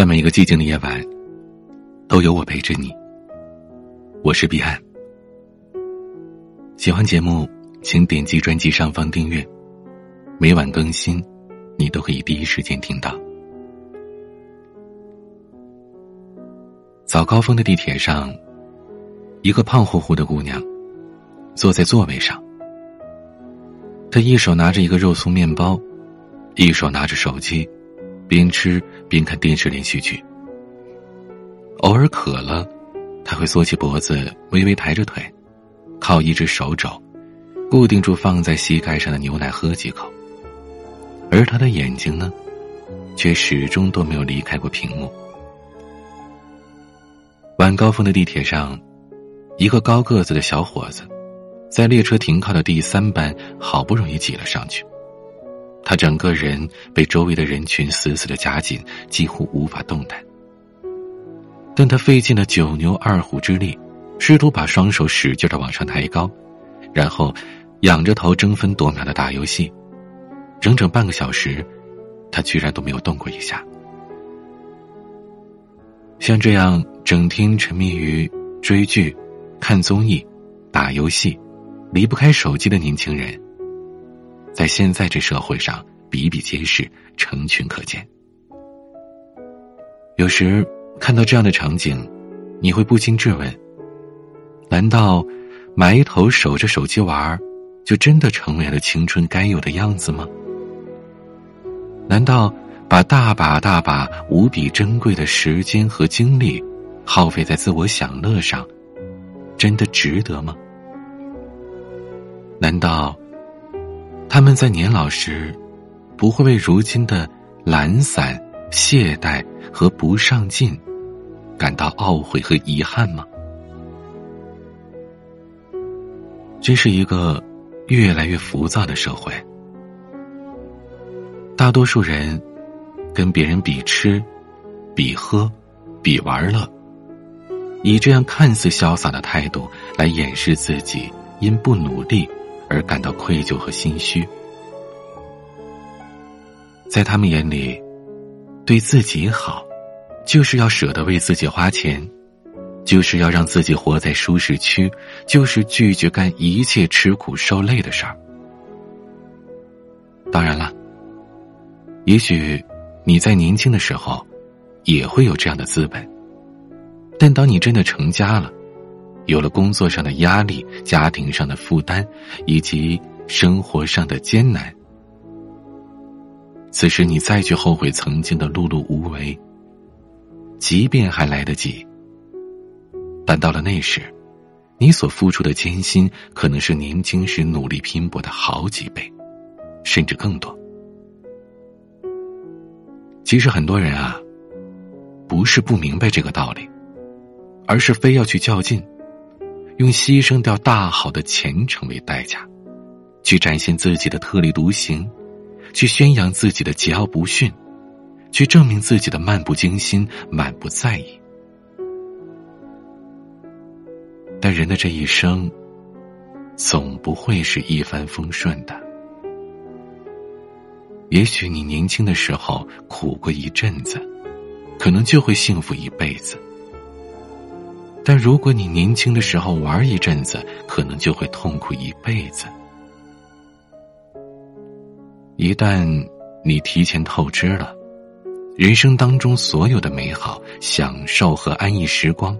在每一个寂静的夜晚，都有我陪着你。我是彼岸。喜欢节目，请点击专辑上方订阅，每晚更新，你都可以第一时间听到。早高峰的地铁上，一个胖乎乎的姑娘坐在座位上，她一手拿着一个肉松面包，一手拿着手机。边吃边看电视连续剧，偶尔渴了，他会缩起脖子，微微抬着腿，靠一只手肘，固定住放在膝盖上的牛奶喝几口。而他的眼睛呢，却始终都没有离开过屏幕。晚高峰的地铁上，一个高个子的小伙子，在列车停靠的第三班，好不容易挤了上去。他整个人被周围的人群死死的夹紧，几乎无法动弹。但他费尽了九牛二虎之力，试图把双手使劲的往上抬高，然后仰着头争分夺秒的打游戏，整整半个小时，他居然都没有动过一下。像这样整天沉迷于追剧、看综艺、打游戏、离不开手机的年轻人。在现在这社会上比比皆是，成群可见。有时看到这样的场景，你会不禁质问：难道埋头守着手机玩，就真的成为了青春该有的样子吗？难道把大把大把无比珍贵的时间和精力耗费在自我享乐上，真的值得吗？难道？他们在年老时，不会为如今的懒散、懈怠和不上进感到懊悔和遗憾吗？这是一个越来越浮躁的社会，大多数人跟别人比吃、比喝、比玩乐，以这样看似潇洒的态度来掩饰自己因不努力。而感到愧疚和心虚，在他们眼里，对自己好，就是要舍得为自己花钱，就是要让自己活在舒适区，就是拒绝干一切吃苦受累的事儿。当然了，也许你在年轻的时候也会有这样的资本，但当你真的成家了。有了工作上的压力、家庭上的负担，以及生活上的艰难，此时你再去后悔曾经的碌碌无为，即便还来得及，但到了那时，你所付出的艰辛可能是年轻时努力拼搏的好几倍，甚至更多。其实很多人啊，不是不明白这个道理，而是非要去较劲。用牺牲掉大好的前程为代价，去展现自己的特立独行，去宣扬自己的桀骜不驯，去证明自己的漫不经心、满不在意。但人的这一生，总不会是一帆风顺的。也许你年轻的时候苦过一阵子，可能就会幸福一辈子。但如果你年轻的时候玩一阵子，可能就会痛苦一辈子。一旦你提前透支了人生当中所有的美好、享受和安逸时光，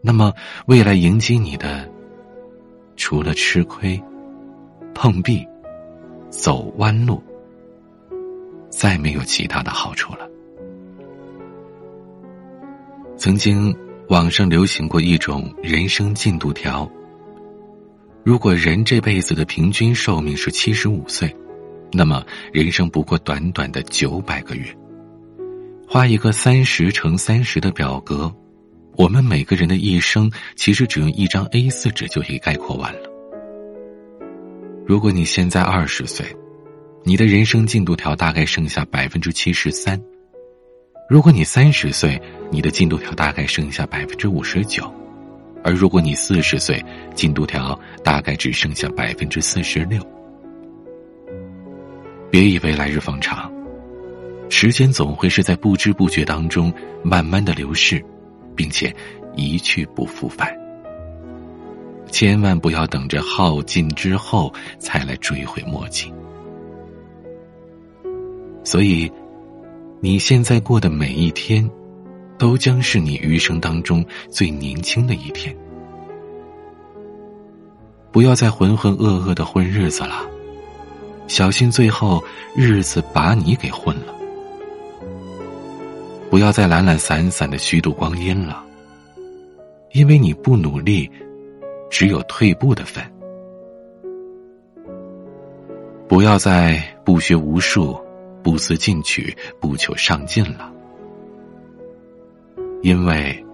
那么未来迎接你的，除了吃亏、碰壁、走弯路，再没有其他的好处了。曾经。网上流行过一种人生进度条。如果人这辈子的平均寿命是七十五岁，那么人生不过短短的九百个月。画一个三十乘三十的表格，我们每个人的一生其实只用一张 A 四纸就可以概括完了。如果你现在二十岁，你的人生进度条大概剩下百分之七十三。如果你三十岁，你的进度条大概剩下百分之五十九；而如果你四十岁，进度条大概只剩下百分之四十六。别以为来日方长，时间总会是在不知不觉当中慢慢的流逝，并且一去不复返。千万不要等着耗尽之后才来追悔莫及。所以，你现在过的每一天，都将是你余生当中最年轻的一天。不要再浑浑噩噩的混日子了，小心最后日子把你给混了。不要再懒懒散散的虚度光阴了，因为你不努力。只有退步的份。不要再不学无术、不思进取、不求上进了，因为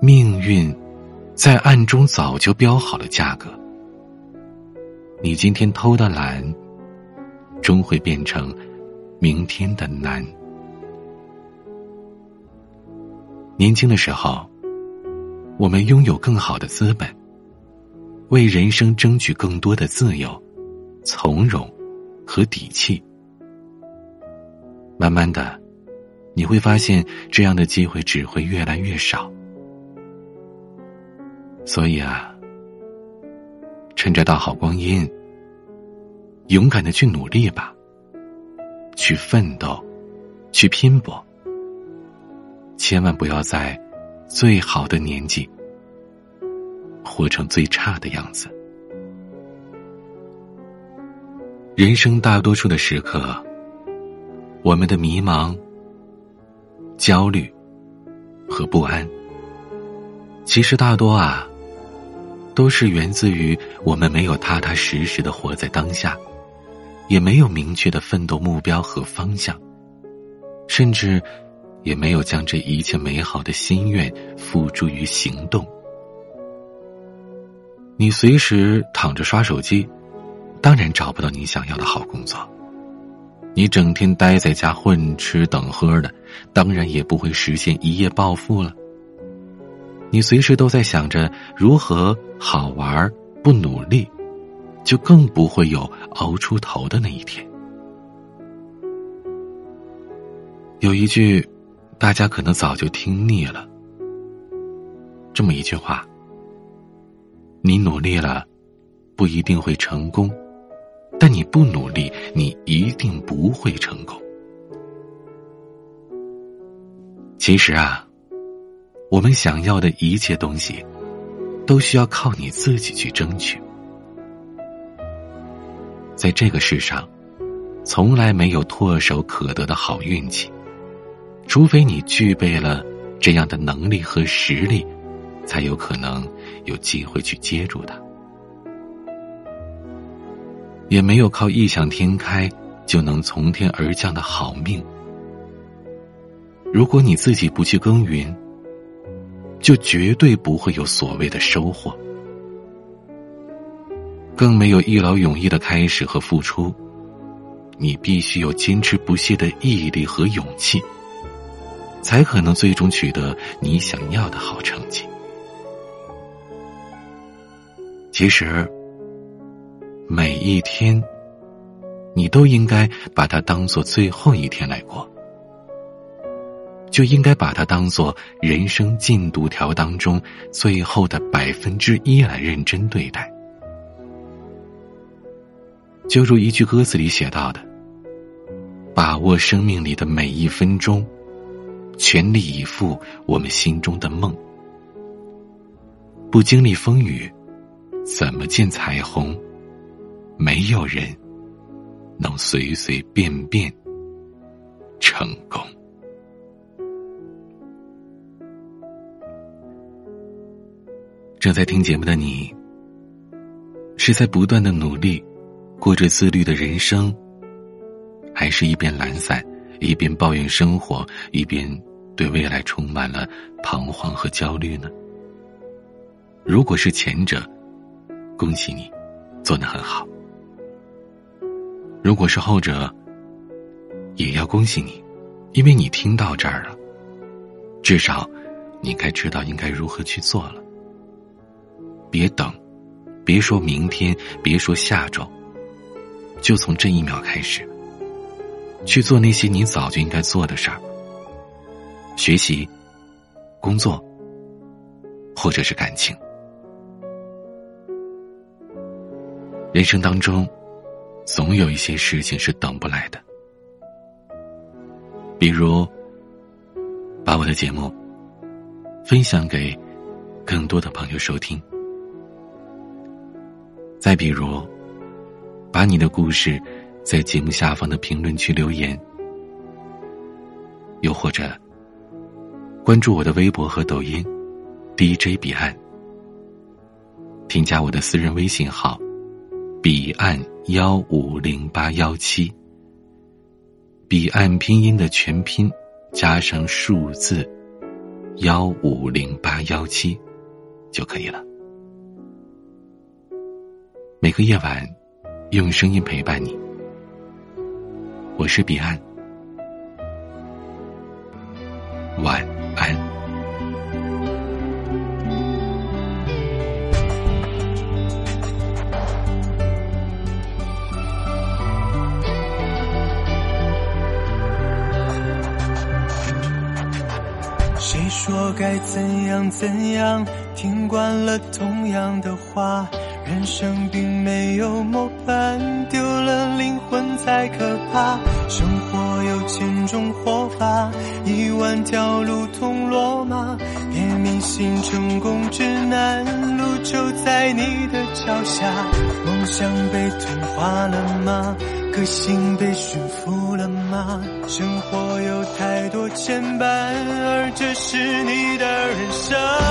命运在暗中早就标好了价格。你今天偷的懒，终会变成明天的难。年轻的时候。我们拥有更好的资本，为人生争取更多的自由、从容和底气。慢慢的，你会发现这样的机会只会越来越少。所以啊，趁着大好光阴，勇敢的去努力吧，去奋斗，去拼搏，千万不要在。最好的年纪，活成最差的样子。人生大多数的时刻，我们的迷茫、焦虑和不安，其实大多啊，都是源自于我们没有踏踏实实的活在当下，也没有明确的奋斗目标和方向，甚至。也没有将这一切美好的心愿付诸于行动。你随时躺着刷手机，当然找不到你想要的好工作；你整天待在家混吃等喝的，当然也不会实现一夜暴富了。你随时都在想着如何好玩，不努力，就更不会有熬出头的那一天。有一句。大家可能早就听腻了，这么一句话：你努力了，不一定会成功；但你不努力，你一定不会成功。其实啊，我们想要的一切东西，都需要靠你自己去争取。在这个世上，从来没有唾手可得的好运气。除非你具备了这样的能力和实力，才有可能有机会去接住它。也没有靠异想天开就能从天而降的好命。如果你自己不去耕耘，就绝对不会有所谓的收获，更没有一劳永逸的开始和付出。你必须有坚持不懈的毅力和勇气。才可能最终取得你想要的好成绩。其实，每一天，你都应该把它当做最后一天来过，就应该把它当做人生进度条当中最后的百分之一来认真对待。就如一句歌词里写到的：“把握生命里的每一分钟。”全力以赴，我们心中的梦。不经历风雨，怎么见彩虹？没有人能随随便便成功。正在听节目的你，是在不断的努力，过着自律的人生，还是一边懒散？一边抱怨生活，一边对未来充满了彷徨和焦虑呢？如果是前者，恭喜你，做得很好；如果是后者，也要恭喜你，因为你听到这儿了，至少你该知道应该如何去做了。别等，别说明天，别说下周，就从这一秒开始。去做那些你早就应该做的事儿，学习、工作，或者是感情。人生当中，总有一些事情是等不来的，比如把我的节目分享给更多的朋友收听，再比如把你的故事。在节目下方的评论区留言，又或者关注我的微博和抖音 DJ 彼岸，添加我的私人微信号彼岸幺五零八幺七，彼岸拼音的全拼加上数字幺五零八幺七就可以了。每个夜晚，用声音陪伴你。我是彼岸，晚该怎样怎样？听惯了同样的话。人生并没有模板，丢了灵魂才可怕。生活有千种活法，一万条路通罗马。别迷信成功指南，路就在你的脚下。梦想被同化了吗？个性被驯服吗？生活有太多牵绊，而这是你的人生。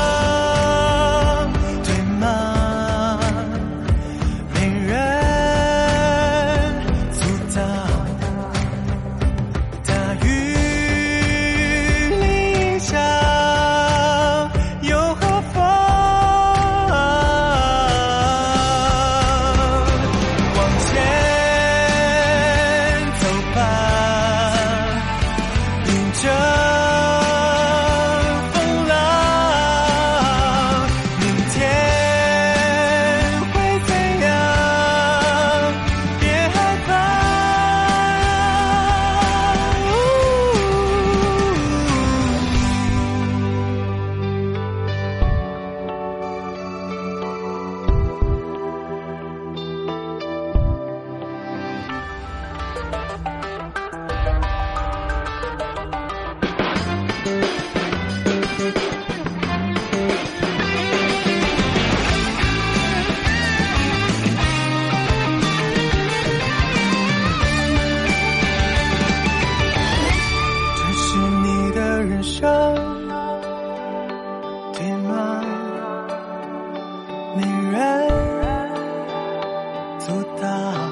阻挡